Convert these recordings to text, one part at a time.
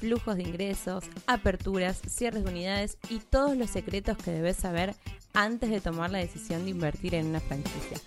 flujos de ingresos, aperturas, cierres de unidades y todos los secretos que debes saber antes de tomar la decisión de invertir en una franquicia.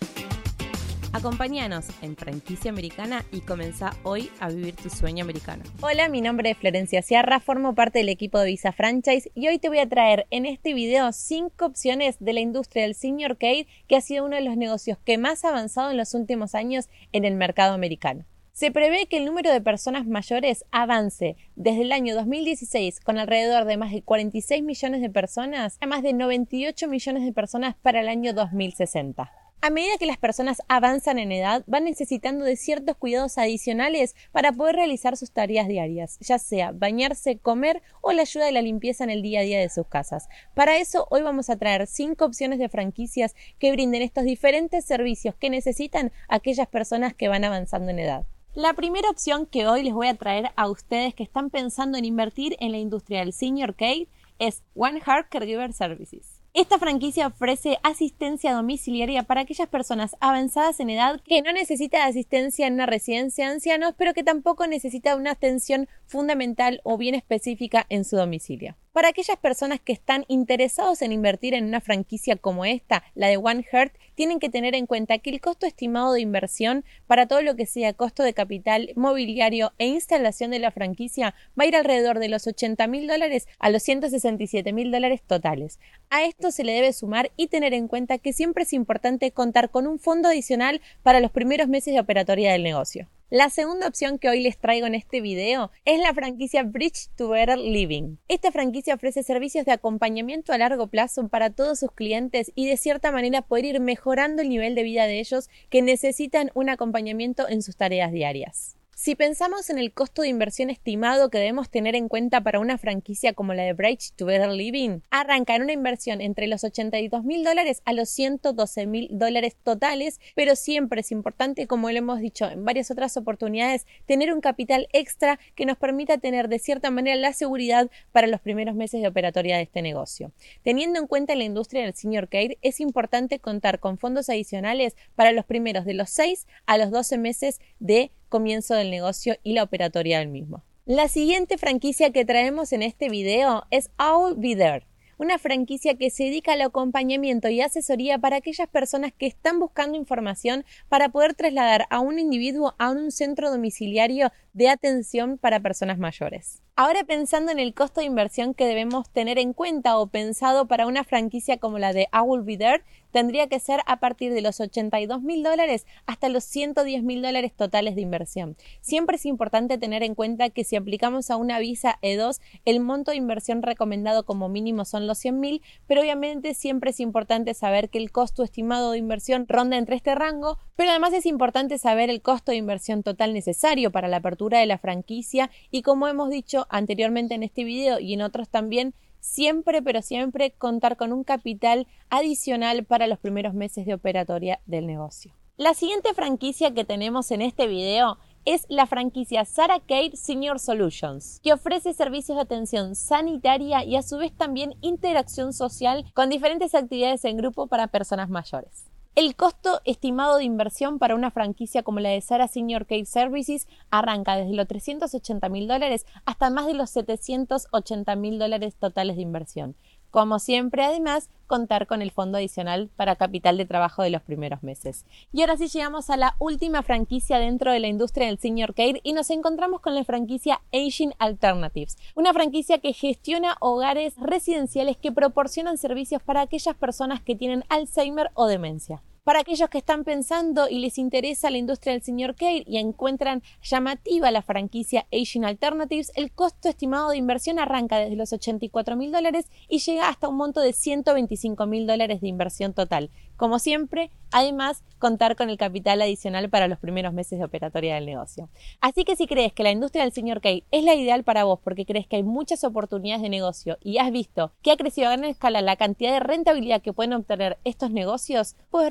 Acompáñanos en Franquicia Americana y comenzá hoy a vivir tu sueño americano. Hola, mi nombre es Florencia Sierra, formo parte del equipo de Visa Franchise y hoy te voy a traer en este video 5 opciones de la industria del senior care que ha sido uno de los negocios que más ha avanzado en los últimos años en el mercado americano. Se prevé que el número de personas mayores avance desde el año 2016 con alrededor de más de 46 millones de personas a más de 98 millones de personas para el año 2060. A medida que las personas avanzan en edad, van necesitando de ciertos cuidados adicionales para poder realizar sus tareas diarias, ya sea bañarse, comer o la ayuda de la limpieza en el día a día de sus casas. Para eso, hoy vamos a traer cinco opciones de franquicias que brinden estos diferentes servicios que necesitan aquellas personas que van avanzando en edad. La primera opción que hoy les voy a traer a ustedes que están pensando en invertir en la industria del senior care es One Heart Caregiver Services. Esta franquicia ofrece asistencia domiciliaria para aquellas personas avanzadas en edad que no necesitan asistencia en una residencia de ancianos, pero que tampoco necesita una atención fundamental o bien específica en su domicilio. Para aquellas personas que están interesados en invertir en una franquicia como esta, la de One Heart, tienen que tener en cuenta que el costo estimado de inversión para todo lo que sea costo de capital, mobiliario e instalación de la franquicia va a ir alrededor de los 80 mil dólares a los 167 mil dólares totales. A esto se le debe sumar y tener en cuenta que siempre es importante contar con un fondo adicional para los primeros meses de operatoria del negocio. La segunda opción que hoy les traigo en este video es la franquicia Bridge to Better Living. Esta franquicia ofrece servicios de acompañamiento a largo plazo para todos sus clientes y de cierta manera poder ir mejorando el nivel de vida de ellos que necesitan un acompañamiento en sus tareas diarias. Si pensamos en el costo de inversión estimado que debemos tener en cuenta para una franquicia como la de Bridge to Better Living, arranca en una inversión entre los 82 mil dólares a los 112 mil dólares totales, pero siempre es importante, como lo hemos dicho en varias otras oportunidades, tener un capital extra que nos permita tener de cierta manera la seguridad para los primeros meses de operatoria de este negocio. Teniendo en cuenta la industria del senior care, es importante contar con fondos adicionales para los primeros de los 6 a los 12 meses de comienzo del negocio y la operatoria del mismo. La siguiente franquicia que traemos en este video es All Be There, una franquicia que se dedica al acompañamiento y asesoría para aquellas personas que están buscando información para poder trasladar a un individuo a un centro domiciliario de atención para personas mayores. Ahora pensando en el costo de inversión que debemos tener en cuenta o pensado para una franquicia como la de I Will Be There, tendría que ser a partir de los 82 mil dólares hasta los 110 mil dólares totales de inversión. Siempre es importante tener en cuenta que si aplicamos a una visa E2, el monto de inversión recomendado como mínimo son los 100 mil, pero obviamente siempre es importante saber que el costo estimado de inversión ronda entre este rango, pero además es importante saber el costo de inversión total necesario para la apertura de la franquicia y como hemos dicho anteriormente en este video y en otros también, siempre, pero siempre contar con un capital adicional para los primeros meses de operatoria del negocio. La siguiente franquicia que tenemos en este video es la franquicia Sarah Kate Senior Solutions, que ofrece servicios de atención sanitaria y a su vez también interacción social con diferentes actividades en grupo para personas mayores. El costo estimado de inversión para una franquicia como la de Sara Senior Care Services arranca desde los 380 mil dólares hasta más de los 780 mil dólares totales de inversión. Como siempre, además, contar con el fondo adicional para capital de trabajo de los primeros meses. Y ahora sí llegamos a la última franquicia dentro de la industria del senior care y nos encontramos con la franquicia Aging Alternatives, una franquicia que gestiona hogares residenciales que proporcionan servicios para aquellas personas que tienen Alzheimer o demencia. Para aquellos que están pensando y les interesa la industria del señor care y encuentran llamativa la franquicia Asian Alternatives, el costo estimado de inversión arranca desde los 84 mil dólares y llega hasta un monto de 125 mil dólares de inversión total. Como siempre, además, contar con el capital adicional para los primeros meses de operatoria del negocio. Así que si crees que la industria del señor Kate es la ideal para vos porque crees que hay muchas oportunidades de negocio y has visto que ha crecido a gran escala la cantidad de rentabilidad que pueden obtener estos negocios, puedes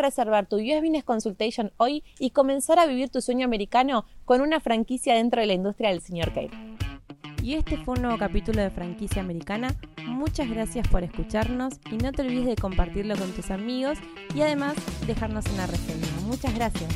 tu US Business Consultation hoy y comenzar a vivir tu sueño americano con una franquicia dentro de la industria del señor Kate. Y este fue un nuevo capítulo de Franquicia Americana. Muchas gracias por escucharnos y no te olvides de compartirlo con tus amigos y además dejarnos una reseña. Muchas gracias.